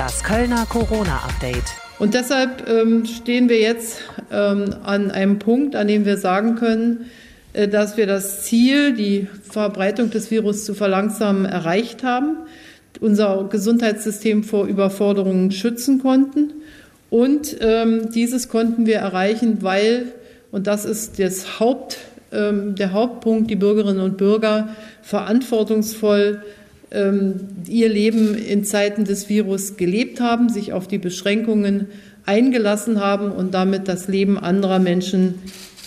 Das Kölner Corona-Update. Und deshalb ähm, stehen wir jetzt ähm, an einem Punkt, an dem wir sagen können, äh, dass wir das Ziel, die Verbreitung des Virus zu verlangsamen, erreicht haben, unser Gesundheitssystem vor Überforderungen schützen konnten. Und ähm, dieses konnten wir erreichen, weil, und das ist das Haupt, ähm, der Hauptpunkt, die Bürgerinnen und Bürger verantwortungsvoll ihr Leben in Zeiten des Virus gelebt haben, sich auf die Beschränkungen eingelassen haben und damit das Leben anderer Menschen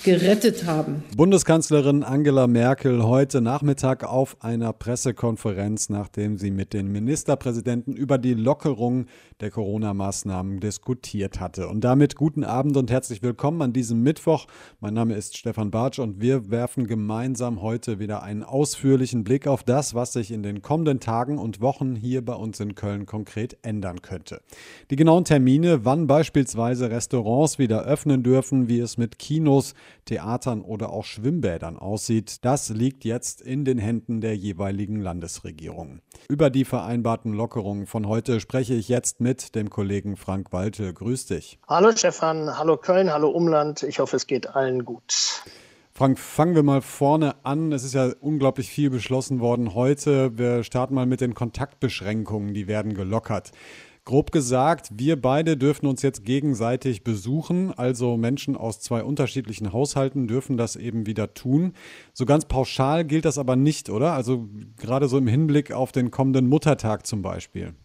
gerettet haben. Bundeskanzlerin Angela Merkel heute Nachmittag auf einer Pressekonferenz, nachdem sie mit den Ministerpräsidenten über die Lockerung der Corona-Maßnahmen diskutiert hatte. Und damit guten Abend und herzlich willkommen an diesem Mittwoch. Mein Name ist Stefan Bartsch und wir werfen gemeinsam heute wieder einen ausführlichen Blick auf das, was sich in den kommenden Tagen und Wochen hier bei uns in Köln konkret ändern könnte. Die genauen Termine, wann beispielsweise Restaurants wieder öffnen dürfen, wie es mit Kinos, Theatern oder auch Schwimmbädern aussieht, das liegt jetzt in den Händen der jeweiligen Landesregierungen. Über die vereinbarten Lockerungen von heute spreche ich jetzt mit dem Kollegen Frank Walte. Grüß dich. Hallo Stefan, hallo Köln, hallo Umland. Ich hoffe, es geht allen gut. Frank, fangen wir mal vorne an. Es ist ja unglaublich viel beschlossen worden heute. Wir starten mal mit den Kontaktbeschränkungen, die werden gelockert. Grob gesagt, wir beide dürfen uns jetzt gegenseitig besuchen, also Menschen aus zwei unterschiedlichen Haushalten dürfen das eben wieder tun. So ganz pauschal gilt das aber nicht, oder? Also gerade so im Hinblick auf den kommenden Muttertag zum Beispiel.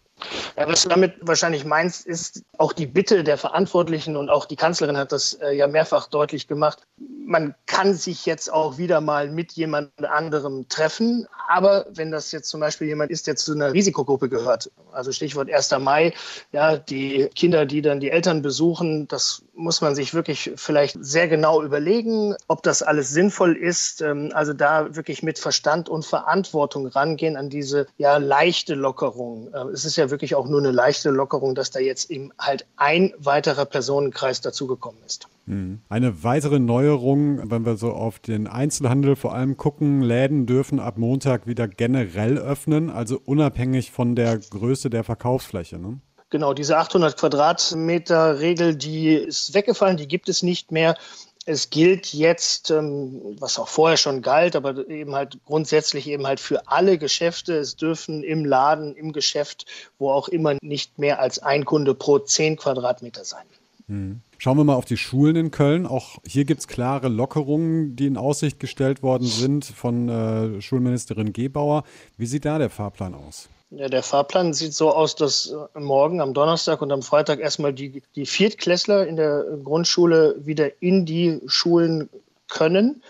Ja, was du damit wahrscheinlich meinst, ist auch die Bitte der Verantwortlichen und auch die Kanzlerin hat das äh, ja mehrfach deutlich gemacht. Man kann sich jetzt auch wieder mal mit jemand anderem treffen, aber wenn das jetzt zum Beispiel jemand ist, der zu einer Risikogruppe gehört, also Stichwort 1. Mai, ja, die Kinder, die dann die Eltern besuchen, das muss man sich wirklich vielleicht sehr genau überlegen, ob das alles sinnvoll ist. Ähm, also da wirklich mit Verstand und Verantwortung rangehen an diese ja leichte Lockerung. Äh, es ist ja wirklich auch nur eine leichte Lockerung, dass da jetzt eben halt ein weiterer Personenkreis dazugekommen ist. Mhm. Eine weitere Neuerung, wenn wir so auf den Einzelhandel vor allem gucken, Läden dürfen ab Montag wieder generell öffnen, also unabhängig von der Größe der Verkaufsfläche. Ne? Genau, diese 800 Quadratmeter Regel, die ist weggefallen, die gibt es nicht mehr. Es gilt jetzt, ähm, was auch vorher schon galt, aber eben halt grundsätzlich eben halt für alle Geschäfte. Es dürfen im Laden, im Geschäft, wo auch immer, nicht mehr als ein Kunde pro 10 Quadratmeter sein. Hm. Schauen wir mal auf die Schulen in Köln. Auch hier gibt es klare Lockerungen, die in Aussicht gestellt worden sind von äh, Schulministerin Gebauer. Wie sieht da der Fahrplan aus? Ja, der Fahrplan sieht so aus, dass äh, morgen am Donnerstag und am Freitag erstmal die, die Viertklässler in der Grundschule wieder in die Schulen können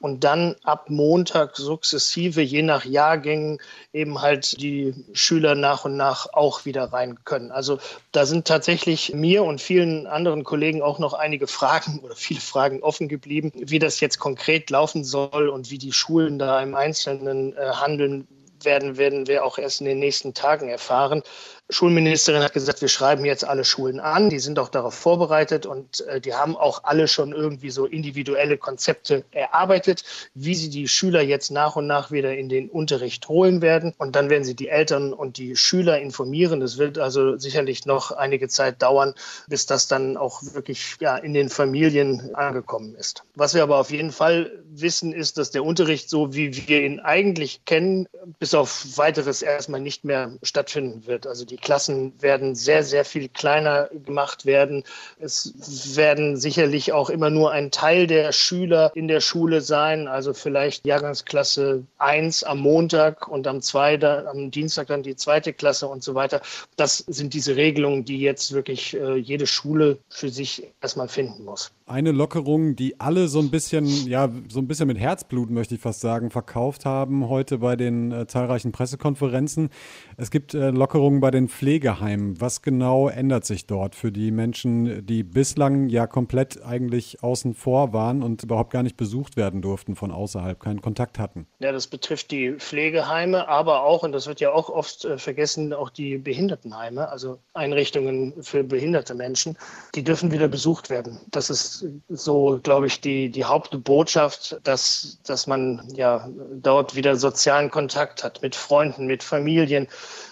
und dann ab Montag sukzessive, je nach Jahrgängen, eben halt die Schüler nach und nach auch wieder rein können. Also da sind tatsächlich mir und vielen anderen Kollegen auch noch einige Fragen oder viele Fragen offen geblieben, wie das jetzt konkret laufen soll und wie die Schulen da im Einzelnen äh, handeln werden, werden wir auch erst in den nächsten Tagen erfahren. Schulministerin hat gesagt, wir schreiben jetzt alle Schulen an. Die sind auch darauf vorbereitet und äh, die haben auch alle schon irgendwie so individuelle Konzepte erarbeitet, wie sie die Schüler jetzt nach und nach wieder in den Unterricht holen werden. Und dann werden sie die Eltern und die Schüler informieren. Das wird also sicherlich noch einige Zeit dauern, bis das dann auch wirklich ja, in den Familien angekommen ist. Was wir aber auf jeden Fall wissen, ist, dass der Unterricht, so wie wir ihn eigentlich kennen, bis auf weiteres erstmal nicht mehr stattfinden wird. Also die die Klassen werden sehr, sehr viel kleiner gemacht werden. Es werden sicherlich auch immer nur ein Teil der Schüler in der Schule sein, also vielleicht Jahrgangsklasse 1 am Montag und am, 2, am Dienstag dann die zweite Klasse und so weiter. Das sind diese Regelungen, die jetzt wirklich äh, jede Schule für sich erstmal finden muss eine Lockerung, die alle so ein bisschen, ja, so ein bisschen mit Herzblut, möchte ich fast sagen, verkauft haben heute bei den äh, zahlreichen Pressekonferenzen. Es gibt äh, Lockerungen bei den Pflegeheimen. Was genau ändert sich dort für die Menschen, die bislang ja komplett eigentlich außen vor waren und überhaupt gar nicht besucht werden durften von außerhalb, keinen Kontakt hatten? Ja, das betrifft die Pflegeheime, aber auch, und das wird ja auch oft äh, vergessen, auch die Behindertenheime, also Einrichtungen für behinderte Menschen, die dürfen wieder besucht werden. Das ist so, glaube ich, die, die Hauptbotschaft, dass, dass man ja dort wieder sozialen Kontakt hat mit Freunden, mit Familien,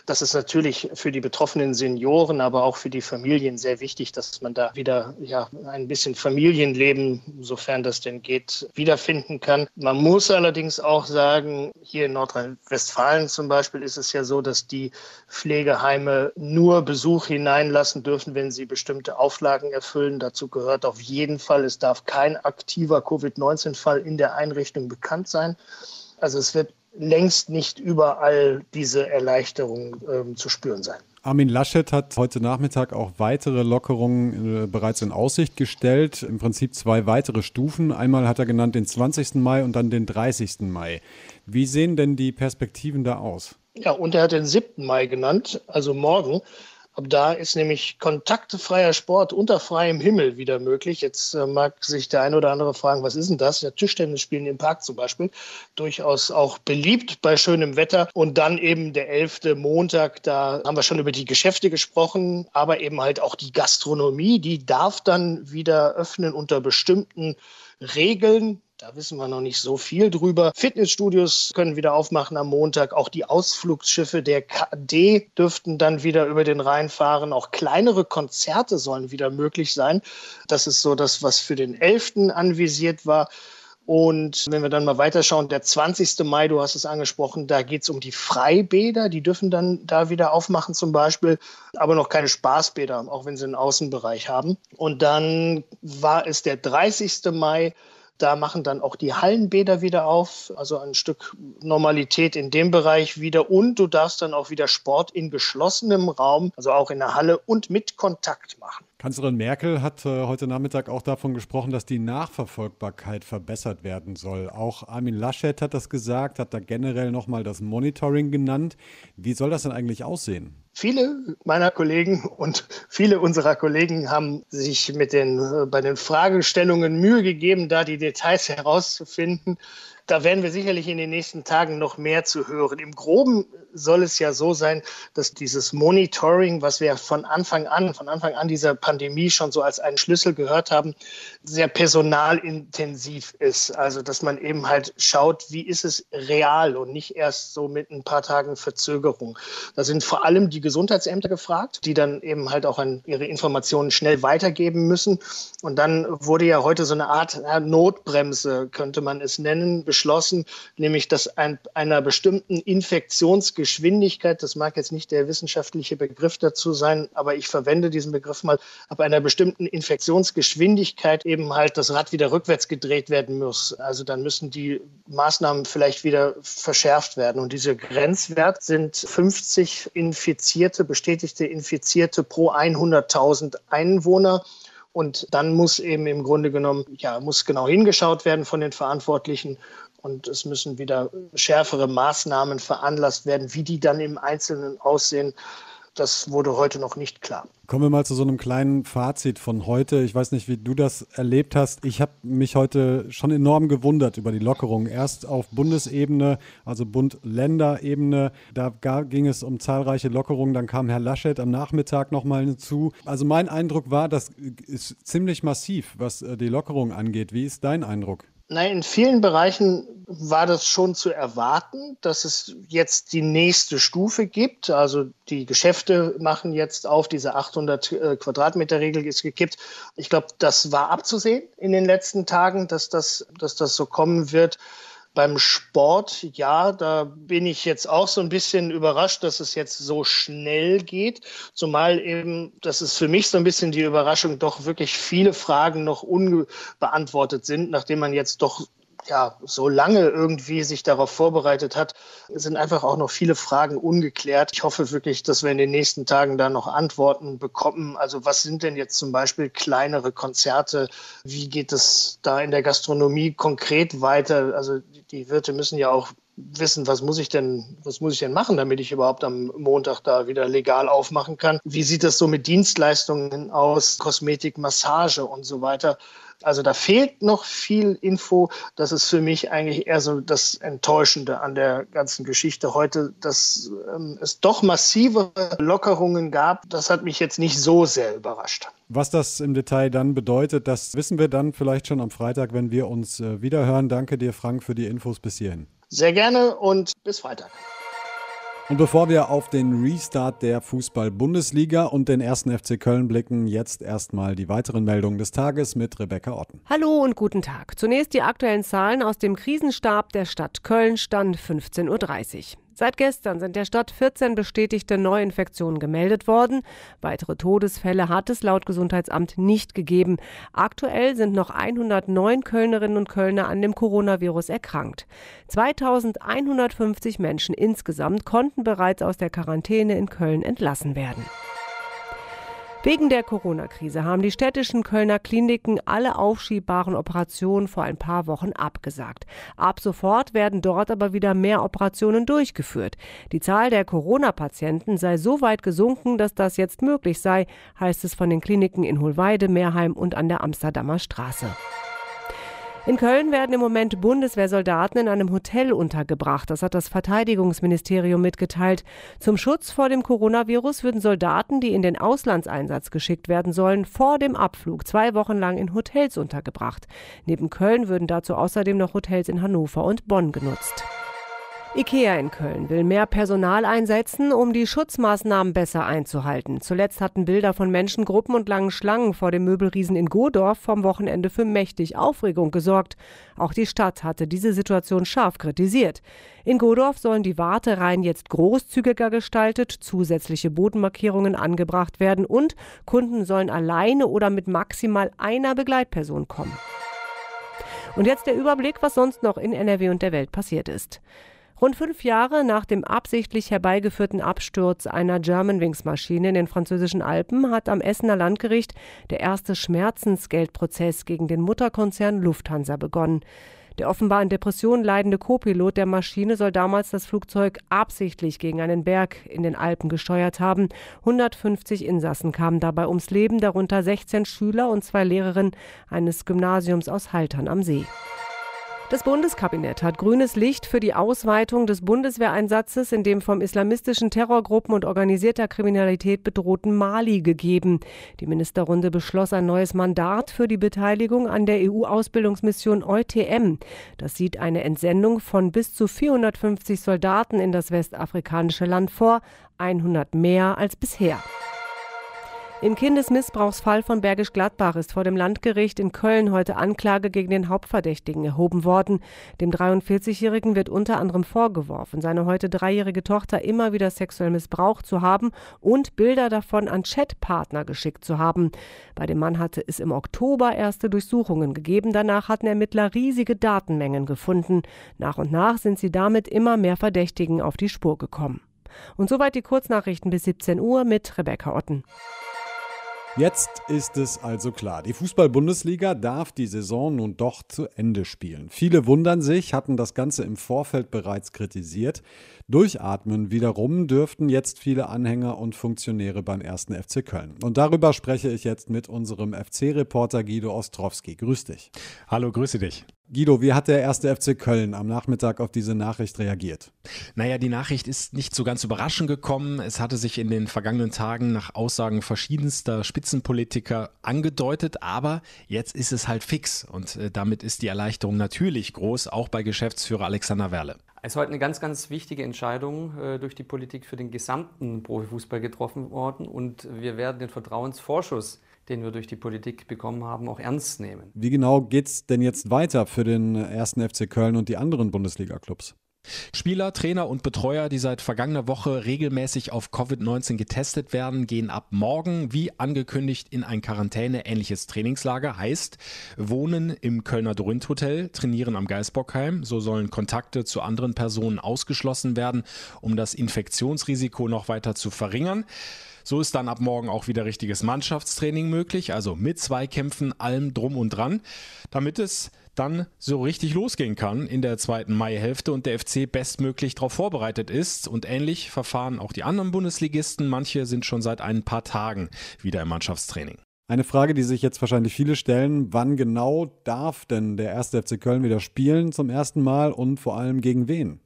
das ist natürlich für die betroffenen Senioren, aber auch für die Familien sehr wichtig, dass man da wieder ja, ein bisschen Familienleben, sofern das denn geht, wiederfinden kann. Man muss allerdings auch sagen, hier in Nordrhein-Westfalen zum Beispiel ist es ja so, dass die Pflegeheime nur Besuch hineinlassen dürfen, wenn sie bestimmte Auflagen erfüllen. Dazu gehört auf jeden Fall, es darf kein aktiver Covid-19-Fall in der Einrichtung bekannt sein. Also es wird längst nicht überall diese Erleichterung ähm, zu spüren sein. Armin Laschet hat heute Nachmittag auch weitere Lockerungen äh, bereits in Aussicht gestellt. Im Prinzip zwei weitere Stufen. Einmal hat er genannt den 20. Mai und dann den 30. Mai. Wie sehen denn die Perspektiven da aus? Ja, und er hat den 7. Mai genannt, also morgen. Ab da ist nämlich kontaktfreier Sport unter freiem Himmel wieder möglich. Jetzt äh, mag sich der eine oder andere fragen, was ist denn das? Ja, Tischtennis spielen im Park zum Beispiel. Durchaus auch beliebt bei schönem Wetter. Und dann eben der 11. Montag, da haben wir schon über die Geschäfte gesprochen, aber eben halt auch die Gastronomie, die darf dann wieder öffnen unter bestimmten Regeln. Da wissen wir noch nicht so viel drüber. Fitnessstudios können wieder aufmachen am Montag. Auch die Ausflugsschiffe der KD dürften dann wieder über den Rhein fahren. Auch kleinere Konzerte sollen wieder möglich sein. Das ist so das, was für den 11. anvisiert war. Und wenn wir dann mal weiterschauen, der 20. Mai, du hast es angesprochen, da geht es um die Freibäder. Die dürfen dann da wieder aufmachen zum Beispiel, aber noch keine Spaßbäder, auch wenn sie einen Außenbereich haben. Und dann war es der 30. Mai. Da machen dann auch die Hallenbäder wieder auf, also ein Stück Normalität in dem Bereich wieder. Und du darfst dann auch wieder Sport in geschlossenem Raum, also auch in der Halle und mit Kontakt machen. Kanzlerin Merkel hat äh, heute Nachmittag auch davon gesprochen, dass die Nachverfolgbarkeit verbessert werden soll. Auch Armin Laschet hat das gesagt, hat da generell nochmal das Monitoring genannt. Wie soll das denn eigentlich aussehen? Viele meiner Kollegen und viele unserer Kollegen haben sich mit den, äh, bei den Fragestellungen Mühe gegeben, da die Details herauszufinden. Da werden wir sicherlich in den nächsten Tagen noch mehr zu hören. Im Groben soll es ja so sein, dass dieses Monitoring, was wir von Anfang an, von Anfang an dieser Pandemie schon so als einen Schlüssel gehört haben, sehr personalintensiv ist. Also, dass man eben halt schaut, wie ist es real und nicht erst so mit ein paar Tagen Verzögerung. Da sind vor allem die Gesundheitsämter gefragt, die dann eben halt auch an ihre Informationen schnell weitergeben müssen. Und dann wurde ja heute so eine Art Notbremse, könnte man es nennen, beschlossen, nämlich dass ein, einer bestimmten Infektionsgeschwindigkeit Geschwindigkeit, das mag jetzt nicht der wissenschaftliche Begriff dazu sein, aber ich verwende diesen Begriff mal, ab einer bestimmten Infektionsgeschwindigkeit eben halt das Rad wieder rückwärts gedreht werden muss. Also dann müssen die Maßnahmen vielleicht wieder verschärft werden. Und dieser Grenzwert sind 50 Infizierte, bestätigte Infizierte pro 100.000 Einwohner. Und dann muss eben im Grunde genommen, ja, muss genau hingeschaut werden von den Verantwortlichen und es müssen wieder schärfere Maßnahmen veranlasst werden. Wie die dann im Einzelnen aussehen, das wurde heute noch nicht klar. Kommen wir mal zu so einem kleinen Fazit von heute. Ich weiß nicht, wie du das erlebt hast. Ich habe mich heute schon enorm gewundert über die Lockerung. Erst auf Bundesebene, also Bund-Länder-Ebene. Da ging es um zahlreiche Lockerungen. Dann kam Herr Laschet am Nachmittag nochmal hinzu. Also mein Eindruck war, das ist ziemlich massiv, was äh, die Lockerung angeht. Wie ist dein Eindruck? Nein, in vielen Bereichen war das schon zu erwarten, dass es jetzt die nächste Stufe gibt. Also die Geschäfte machen jetzt auf, diese 800 äh, Quadratmeter Regel ist gekippt. Ich glaube, das war abzusehen in den letzten Tagen, dass das, dass das so kommen wird. Beim Sport, ja, da bin ich jetzt auch so ein bisschen überrascht, dass es jetzt so schnell geht. Zumal eben, das ist für mich so ein bisschen die Überraschung, doch wirklich viele Fragen noch unbeantwortet sind, nachdem man jetzt doch ja, so lange irgendwie sich darauf vorbereitet hat, sind einfach auch noch viele Fragen ungeklärt. Ich hoffe wirklich, dass wir in den nächsten Tagen da noch Antworten bekommen. Also was sind denn jetzt zum Beispiel kleinere Konzerte? Wie geht es da in der Gastronomie konkret weiter? Also die Wirte müssen ja auch wissen, was muss ich denn, was muss ich denn machen, damit ich überhaupt am Montag da wieder legal aufmachen kann. Wie sieht das so mit Dienstleistungen aus, Kosmetik, Massage und so weiter? Also da fehlt noch viel Info. Das ist für mich eigentlich eher so das Enttäuschende an der ganzen Geschichte heute, dass ähm, es doch massive Lockerungen gab. Das hat mich jetzt nicht so sehr überrascht. Was das im Detail dann bedeutet, das wissen wir dann vielleicht schon am Freitag, wenn wir uns äh, wiederhören. Danke dir, Frank, für die Infos bis hierhin. Sehr gerne und bis Freitag. Und bevor wir auf den Restart der Fußball-Bundesliga und den ersten FC Köln blicken, jetzt erstmal die weiteren Meldungen des Tages mit Rebecca Otten. Hallo und guten Tag. Zunächst die aktuellen Zahlen aus dem Krisenstab der Stadt Köln, Stand 15.30 Uhr. Seit gestern sind der Stadt 14 bestätigte Neuinfektionen gemeldet worden. Weitere Todesfälle hat es laut Gesundheitsamt nicht gegeben. Aktuell sind noch 109 Kölnerinnen und Kölner an dem Coronavirus erkrankt. 2150 Menschen insgesamt konnten bereits aus der Quarantäne in Köln entlassen werden. Wegen der Corona-Krise haben die städtischen Kölner Kliniken alle aufschiebbaren Operationen vor ein paar Wochen abgesagt. Ab sofort werden dort aber wieder mehr Operationen durchgeführt. Die Zahl der Corona-Patienten sei so weit gesunken, dass das jetzt möglich sei, heißt es von den Kliniken in Hohlweide, Meerheim und an der Amsterdamer Straße. In Köln werden im Moment Bundeswehrsoldaten in einem Hotel untergebracht. Das hat das Verteidigungsministerium mitgeteilt. Zum Schutz vor dem Coronavirus würden Soldaten, die in den Auslandseinsatz geschickt werden sollen, vor dem Abflug zwei Wochen lang in Hotels untergebracht. Neben Köln würden dazu außerdem noch Hotels in Hannover und Bonn genutzt. IKEA in Köln will mehr Personal einsetzen, um die Schutzmaßnahmen besser einzuhalten. Zuletzt hatten Bilder von Menschengruppen und langen Schlangen vor dem Möbelriesen in Godorf vom Wochenende für mächtig Aufregung gesorgt. Auch die Stadt hatte diese Situation scharf kritisiert. In Godorf sollen die Wartereihen jetzt großzügiger gestaltet, zusätzliche Bodenmarkierungen angebracht werden und Kunden sollen alleine oder mit maximal einer Begleitperson kommen. Und jetzt der Überblick, was sonst noch in NRW und der Welt passiert ist. Rund fünf Jahre nach dem absichtlich herbeigeführten Absturz einer Germanwings-Maschine in den französischen Alpen hat am Essener Landgericht der erste Schmerzensgeldprozess gegen den Mutterkonzern Lufthansa begonnen. Der offenbar an Depressionen leidende Co-Pilot der Maschine soll damals das Flugzeug absichtlich gegen einen Berg in den Alpen gesteuert haben. 150 Insassen kamen dabei ums Leben, darunter 16 Schüler und zwei Lehrerinnen eines Gymnasiums aus Haltern am See. Das Bundeskabinett hat grünes Licht für die Ausweitung des Bundeswehreinsatzes in dem vom islamistischen Terrorgruppen und organisierter Kriminalität bedrohten Mali gegeben. Die Ministerrunde beschloss ein neues Mandat für die Beteiligung an der EU-Ausbildungsmission EUTM. Das sieht eine Entsendung von bis zu 450 Soldaten in das westafrikanische Land vor, 100 mehr als bisher. Im Kindesmissbrauchsfall von Bergisch Gladbach ist vor dem Landgericht in Köln heute Anklage gegen den Hauptverdächtigen erhoben worden. Dem 43-Jährigen wird unter anderem vorgeworfen, seine heute dreijährige Tochter immer wieder sexuell missbraucht zu haben und Bilder davon an Chatpartner geschickt zu haben. Bei dem Mann hatte es im Oktober erste Durchsuchungen gegeben. Danach hatten Ermittler riesige Datenmengen gefunden. Nach und nach sind sie damit immer mehr Verdächtigen auf die Spur gekommen. Und soweit die Kurznachrichten bis 17 Uhr mit Rebecca Otten. Jetzt ist es also klar. Die Fußball-Bundesliga darf die Saison nun doch zu Ende spielen. Viele wundern sich, hatten das Ganze im Vorfeld bereits kritisiert. Durchatmen wiederum dürften jetzt viele Anhänger und Funktionäre beim ersten FC Köln. Und darüber spreche ich jetzt mit unserem FC-Reporter Guido Ostrowski. Grüß dich. Hallo, grüße dich. Guido, wie hat der erste FC Köln am Nachmittag auf diese Nachricht reagiert? Naja, die Nachricht ist nicht so ganz überraschend gekommen. Es hatte sich in den vergangenen Tagen nach Aussagen verschiedenster Spitzenpolitiker angedeutet, aber jetzt ist es halt fix und äh, damit ist die Erleichterung natürlich groß, auch bei Geschäftsführer Alexander Werle. Es ist heute eine ganz, ganz wichtige Entscheidung äh, durch die Politik für den gesamten Profifußball getroffen worden und wir werden den Vertrauensvorschuss den wir durch die Politik bekommen haben, auch ernst nehmen. Wie genau geht es denn jetzt weiter für den ersten FC Köln und die anderen Bundesliga-Clubs? Spieler, Trainer und Betreuer, die seit vergangener Woche regelmäßig auf Covid-19 getestet werden, gehen ab morgen wie angekündigt in ein Quarantäne-ähnliches Trainingslager. Heißt, wohnen im Kölner Dorint Hotel, trainieren am Geisbockheim. So sollen Kontakte zu anderen Personen ausgeschlossen werden, um das Infektionsrisiko noch weiter zu verringern. So ist dann ab morgen auch wieder richtiges Mannschaftstraining möglich, also mit Zweikämpfen, allem drum und dran, damit es dann so richtig losgehen kann in der zweiten Maihälfte und der FC bestmöglich darauf vorbereitet ist. Und ähnlich verfahren auch die anderen Bundesligisten. Manche sind schon seit ein paar Tagen wieder im Mannschaftstraining. Eine Frage, die sich jetzt wahrscheinlich viele stellen, wann genau darf denn der erste FC Köln wieder spielen zum ersten Mal und vor allem gegen wen?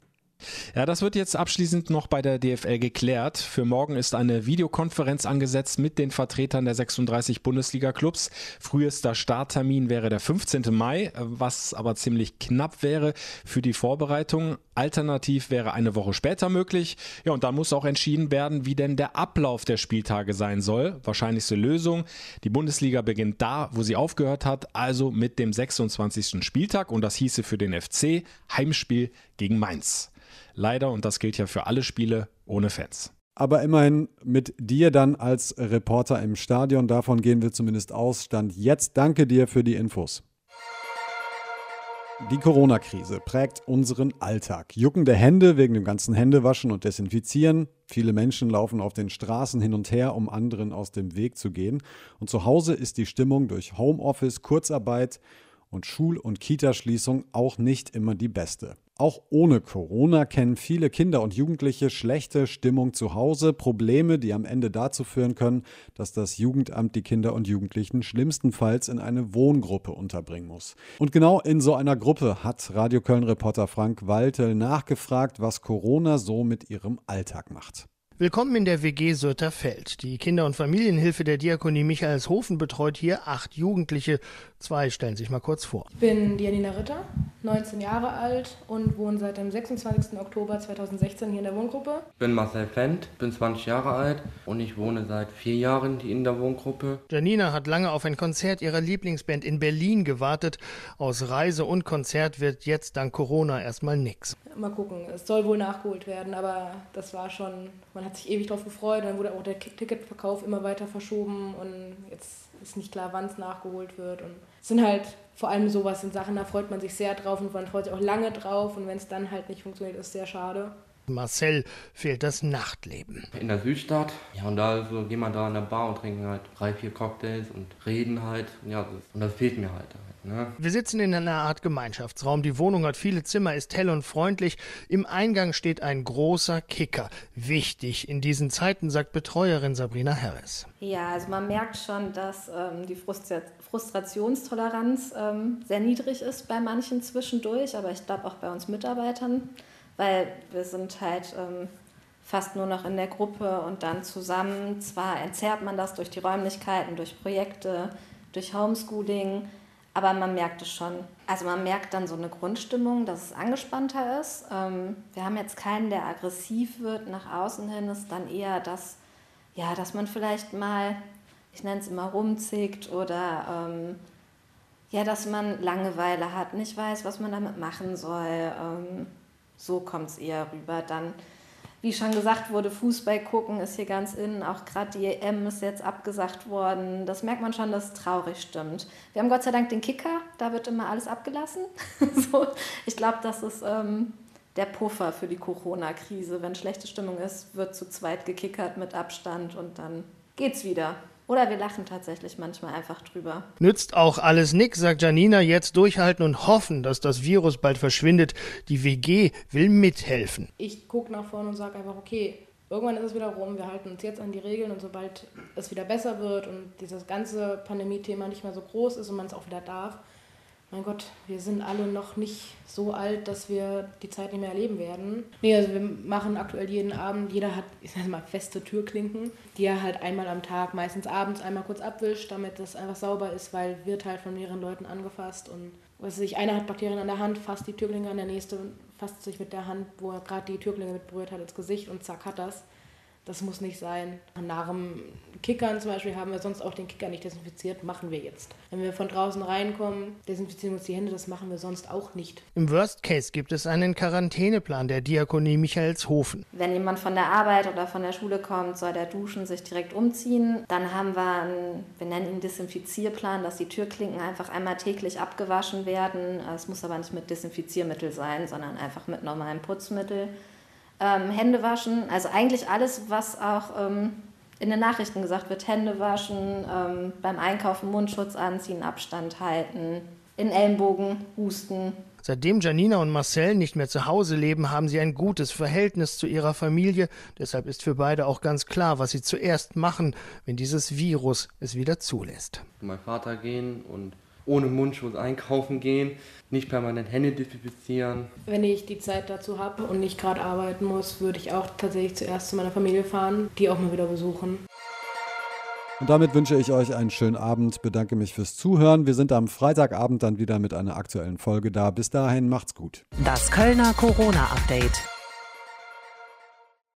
Ja, das wird jetzt abschließend noch bei der DFL geklärt. Für morgen ist eine Videokonferenz angesetzt mit den Vertretern der 36 Bundesliga-Clubs. Frühester Starttermin wäre der 15. Mai, was aber ziemlich knapp wäre für die Vorbereitung. Alternativ wäre eine Woche später möglich. Ja, und da muss auch entschieden werden, wie denn der Ablauf der Spieltage sein soll. Wahrscheinlichste Lösung. Die Bundesliga beginnt da, wo sie aufgehört hat, also mit dem 26. Spieltag. Und das hieße für den FC Heimspiel gegen Mainz. Leider, und das gilt ja für alle Spiele, ohne Fans. Aber immerhin mit dir dann als Reporter im Stadion. Davon gehen wir zumindest aus. Stand jetzt. Danke dir für die Infos. Die Corona-Krise prägt unseren Alltag. Juckende Hände wegen dem ganzen Händewaschen und Desinfizieren. Viele Menschen laufen auf den Straßen hin und her, um anderen aus dem Weg zu gehen. Und zu Hause ist die Stimmung durch Homeoffice, Kurzarbeit und Schul- und Kitaschließung auch nicht immer die beste. Auch ohne Corona kennen viele Kinder und Jugendliche schlechte Stimmung zu Hause, Probleme, die am Ende dazu führen können, dass das Jugendamt die Kinder und Jugendlichen schlimmstenfalls in eine Wohngruppe unterbringen muss. Und genau in so einer Gruppe hat Radio Köln-Reporter Frank Waltel nachgefragt, was Corona so mit ihrem Alltag macht. Willkommen in der WG Sörterfeld. Die Kinder- und Familienhilfe der Diakonie Michaelshofen betreut hier acht Jugendliche. Zwei stellen sich mal kurz vor. Ich bin Janina Ritter, 19 Jahre alt und wohne seit dem 26. Oktober 2016 hier in der Wohngruppe. Ich bin Marcel Fendt, bin 20 Jahre alt und ich wohne seit vier Jahren in der Wohngruppe. Janina hat lange auf ein Konzert ihrer Lieblingsband in Berlin gewartet. Aus Reise und Konzert wird jetzt dank Corona erstmal nichts. Mal gucken, es soll wohl nachgeholt werden, aber das war schon, man hat sich ewig darauf gefreut. Dann wurde auch der Ticketverkauf immer weiter verschoben und jetzt ist nicht klar, wann es nachgeholt wird. Und es sind halt vor allem sowas sind Sachen, da freut man sich sehr drauf und man freut sich auch lange drauf. Und wenn es dann halt nicht funktioniert, ist sehr schade. Marcel fehlt das Nachtleben. In der Südstadt, ja, und da so gehen wir da in der Bar und trinken halt drei, vier Cocktails und reden halt. Ja, und das fehlt mir halt. Ne? Wir sitzen in einer Art Gemeinschaftsraum. Die Wohnung hat viele Zimmer, ist hell und freundlich. Im Eingang steht ein großer Kicker. Wichtig in diesen Zeiten, sagt Betreuerin Sabrina Harris. Ja, also man merkt schon, dass ähm, die Frustrationstoleranz ähm, sehr niedrig ist bei manchen zwischendurch, aber ich glaube auch bei uns Mitarbeitern, weil wir sind halt ähm, fast nur noch in der Gruppe und dann zusammen. Zwar entzerrt man das durch die Räumlichkeiten, durch Projekte, durch Homeschooling, aber man merkt es schon. Also man merkt dann so eine Grundstimmung, dass es angespannter ist. Ähm, wir haben jetzt keinen, der aggressiv wird nach außen hin. Es ist dann eher das, ja, dass man vielleicht mal, ich nenne es immer rumzickt oder ähm, ja, dass man Langeweile hat, nicht weiß, was man damit machen soll. Ähm, so kommt es eher rüber. Dann wie schon gesagt wurde, Fußball gucken ist hier ganz innen. Auch gerade die EM ist jetzt abgesagt worden. Das merkt man schon, dass es traurig stimmt. Wir haben Gott sei Dank den Kicker, da wird immer alles abgelassen. so, ich glaube, das ist ähm, der Puffer für die Corona-Krise. Wenn schlechte Stimmung ist, wird zu zweit gekickert mit Abstand und dann geht's wieder. Oder wir lachen tatsächlich manchmal einfach drüber. Nützt auch alles nix, sagt Janina. Jetzt durchhalten und hoffen, dass das Virus bald verschwindet. Die WG will mithelfen. Ich gucke nach vorne und sage einfach, okay, irgendwann ist es wieder rum. Wir halten uns jetzt an die Regeln und sobald es wieder besser wird und dieses ganze Pandemie-Thema nicht mehr so groß ist und man es auch wieder darf, mein Gott, wir sind alle noch nicht so alt, dass wir die Zeit nicht mehr erleben werden. Nee, also wir machen aktuell jeden Abend, jeder hat, ich sag mal, feste Türklinken, die er halt einmal am Tag, meistens abends einmal kurz abwischt, damit das einfach sauber ist, weil wird halt von mehreren Leuten angefasst und was sich einer hat Bakterien an der Hand, fasst die Türklinke an, der nächste fasst sich mit der Hand, wo er gerade die Türklinge mit berührt hat, ins Gesicht und zack hat das. Das muss nicht sein. Nach dem Kickern zum Beispiel haben wir sonst auch den Kicker nicht desinfiziert, machen wir jetzt. Wenn wir von draußen reinkommen, desinfizieren uns die Hände, das machen wir sonst auch nicht. Im Worst Case gibt es einen Quarantäneplan der Diakonie Michaelshofen. Wenn jemand von der Arbeit oder von der Schule kommt, soll der duschen, sich direkt umziehen. Dann haben wir einen, wir nennen ihn Desinfizierplan, dass die Türklinken einfach einmal täglich abgewaschen werden. Es muss aber nicht mit Desinfiziermittel sein, sondern einfach mit normalem Putzmittel ähm, Hände waschen. Also eigentlich alles, was auch ähm, in den Nachrichten gesagt wird, Hände waschen, ähm, beim Einkaufen Mundschutz anziehen, Abstand halten, in Ellenbogen husten. Seitdem Janina und Marcel nicht mehr zu Hause leben, haben sie ein gutes Verhältnis zu ihrer Familie. Deshalb ist für beide auch ganz klar, was sie zuerst machen, wenn dieses Virus es wieder zulässt. Mein Vater gehen und ohne Mundschutz einkaufen gehen, nicht permanent Hände desinfizieren. Wenn ich die Zeit dazu habe und nicht gerade arbeiten muss, würde ich auch tatsächlich zuerst zu meiner Familie fahren, die auch mal wieder besuchen. Und damit wünsche ich euch einen schönen Abend, bedanke mich fürs Zuhören. Wir sind am Freitagabend dann wieder mit einer aktuellen Folge da. Bis dahin macht's gut. Das Kölner Corona-Update.